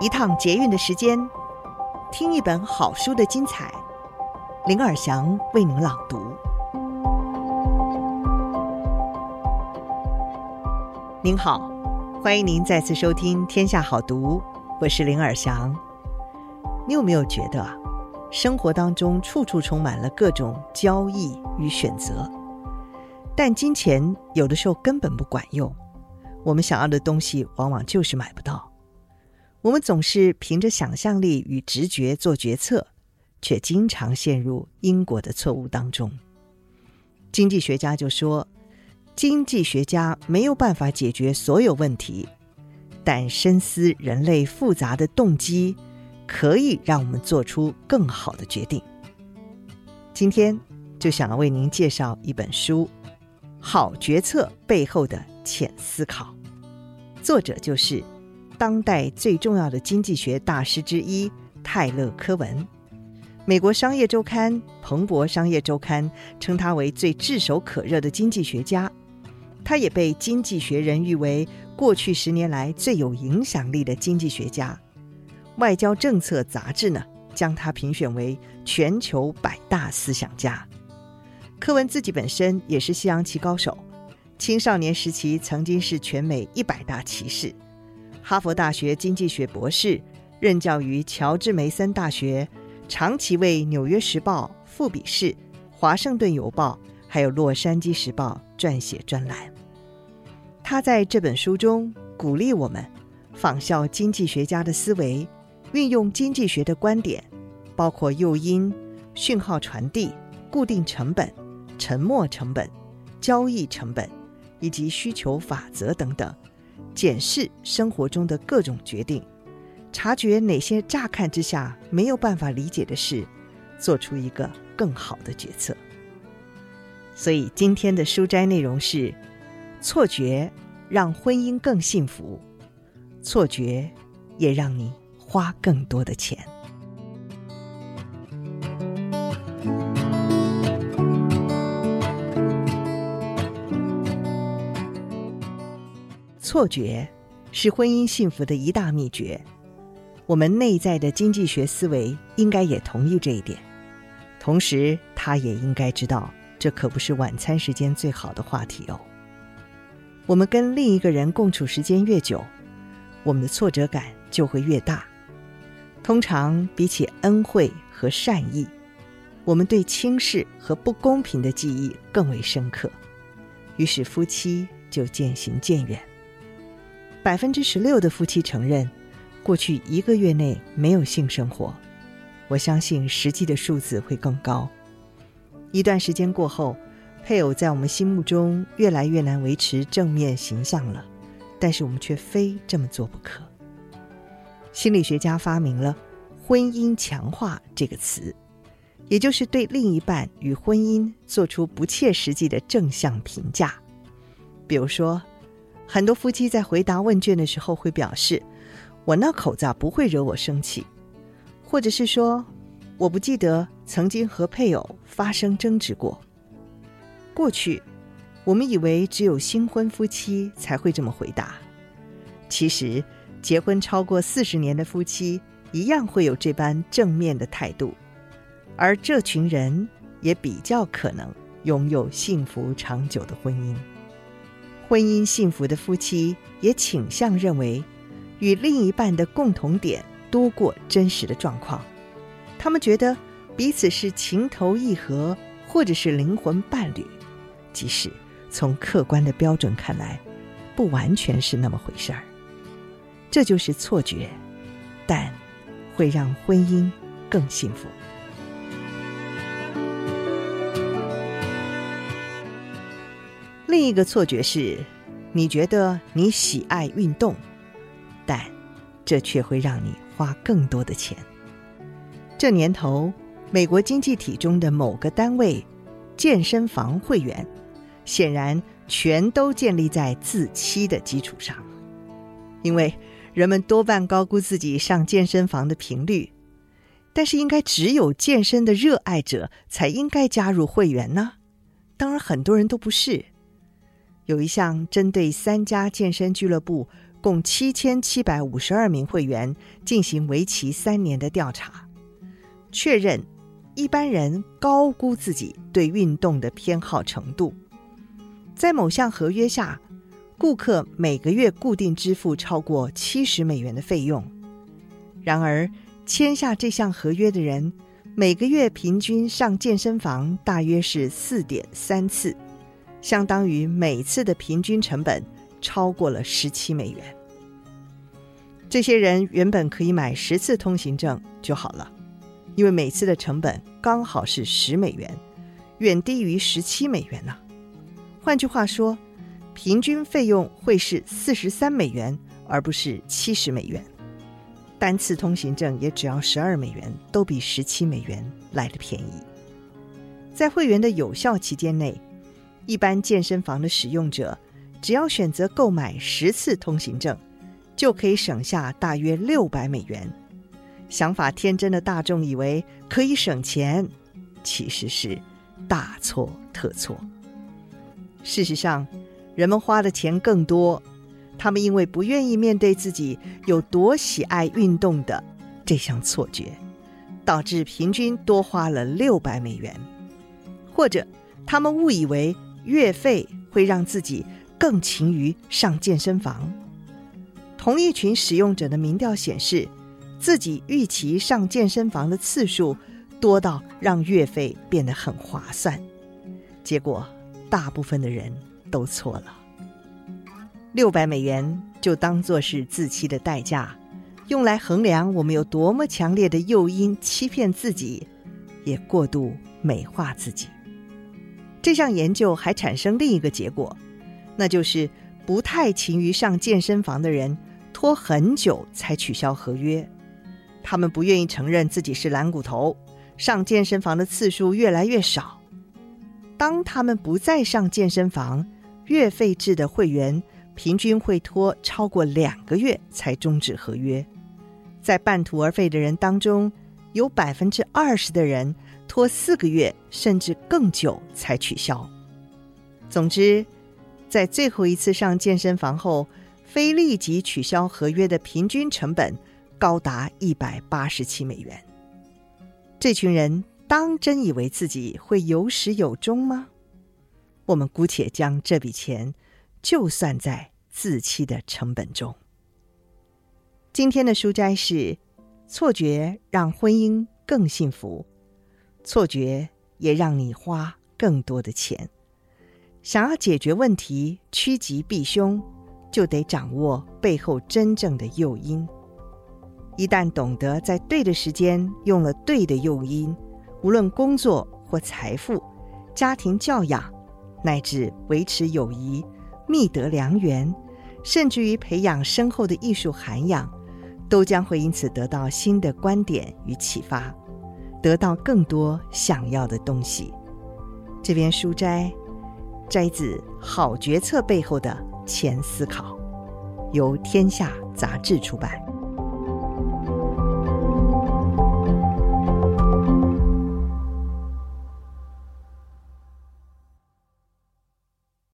一趟捷运的时间，听一本好书的精彩。林尔祥为您朗读。您好，欢迎您再次收听《天下好读》，我是林尔祥。你有没有觉得，生活当中处处充满了各种交易与选择，但金钱有的时候根本不管用，我们想要的东西往往就是买不到。我们总是凭着想象力与直觉做决策，却经常陷入因果的错误当中。经济学家就说：“经济学家没有办法解决所有问题，但深思人类复杂的动机，可以让我们做出更好的决定。”今天就想要为您介绍一本书，《好决策背后的浅思考》，作者就是。当代最重要的经济学大师之一泰勒·科文，美国商业周刊、彭博商业周刊称他为最炙手可热的经济学家。他也被《经济学人》誉为过去十年来最有影响力的经济学家。《外交政策》杂志呢，将他评选为全球百大思想家。柯文自己本身也是西洋棋高手，青少年时期曾经是全美一百大棋士。哈佛大学经济学博士，任教于乔治梅森大学，长期为《纽约时报》、《富比士》、《华盛顿邮报》还有《洛杉矶时报》撰写专栏。他在这本书中鼓励我们仿效经济学家的思维，运用经济学的观点，包括诱因、讯号传递、固定成本、沉没成本、交易成本以及需求法则等等。检视生活中的各种决定，察觉哪些乍看之下没有办法理解的事，做出一个更好的决策。所以今天的书斋内容是：错觉让婚姻更幸福，错觉也让你花更多的钱。错觉是婚姻幸福的一大秘诀。我们内在的经济学思维应该也同意这一点，同时他也应该知道，这可不是晚餐时间最好的话题哦。我们跟另一个人共处时间越久，我们的挫折感就会越大。通常比起恩惠和善意，我们对轻视和不公平的记忆更为深刻，于是夫妻就渐行渐远。百分之十六的夫妻承认，过去一个月内没有性生活。我相信实际的数字会更高。一段时间过后，配偶在我们心目中越来越难维持正面形象了，但是我们却非这么做不可。心理学家发明了“婚姻强化”这个词，也就是对另一半与婚姻做出不切实际的正向评价，比如说。很多夫妻在回答问卷的时候会表示：“我那口子不会惹我生气。”或者是说：“我不记得曾经和配偶发生争执过。”过去，我们以为只有新婚夫妻才会这么回答。其实，结婚超过四十年的夫妻一样会有这般正面的态度，而这群人也比较可能拥有幸福长久的婚姻。婚姻幸福的夫妻也倾向认为，与另一半的共同点多过真实的状况。他们觉得彼此是情投意合，或者是灵魂伴侣，即使从客观的标准看来，不完全是那么回事儿。这就是错觉，但会让婚姻更幸福。另一个错觉是，你觉得你喜爱运动，但这却会让你花更多的钱。这年头，美国经济体中的某个单位健身房会员，显然全都建立在自欺的基础上，因为人们多半高估自己上健身房的频率，但是应该只有健身的热爱者才应该加入会员呢？当然，很多人都不是。有一项针对三家健身俱乐部共七千七百五十二名会员进行为期三年的调查，确认一般人高估自己对运动的偏好程度。在某项合约下，顾客每个月固定支付超过七十美元的费用。然而，签下这项合约的人每个月平均上健身房大约是四点三次，相当于每次的平均成本超过了十七美元。这些人原本可以买十次通行证就好了，因为每次的成本刚好是十美元，远低于十七美元呢。换句话说，平均费用会是四十三美元，而不是七十美元。单次通行证也只要十二美元，都比十七美元来的便宜。在会员的有效期间内，一般健身房的使用者只要选择购买十次通行证，就可以省下大约六百美元。想法天真的大众以为可以省钱，其实是大错特错。事实上，人们花的钱更多，他们因为不愿意面对自己有多喜爱运动的这项错觉，导致平均多花了六百美元，或者他们误以为月费会让自己更勤于上健身房。同一群使用者的民调显示，自己预期上健身房的次数多到让月费变得很划算，结果大部分的人都错了。六百美元就当做是自欺的代价，用来衡量我们有多么强烈的诱因欺骗自己，也过度美化自己。这项研究还产生另一个结果，那就是不太勤于上健身房的人拖很久才取消合约。他们不愿意承认自己是懒骨头，上健身房的次数越来越少。当他们不再上健身房，月费制的会员平均会拖超过两个月才终止合约，在半途而废的人当中，有百分之二十的人拖四个月甚至更久才取消。总之，在最后一次上健身房后，非立即取消合约的平均成本高达一百八十七美元。这群人当真以为自己会有始有终吗？我们姑且将这笔钱。就算在自欺的成本中。今天的书斋是：错觉让婚姻更幸福，错觉也让你花更多的钱。想要解决问题，趋吉避凶，就得掌握背后真正的诱因。一旦懂得在对的时间用了对的诱因，无论工作或财富、家庭教养，乃至维持友谊。觅得良缘，甚至于培养深厚的艺术涵养，都将会因此得到新的观点与启发，得到更多想要的东西。这篇书斋摘自《好决策背后的前思考》，由天下杂志出版。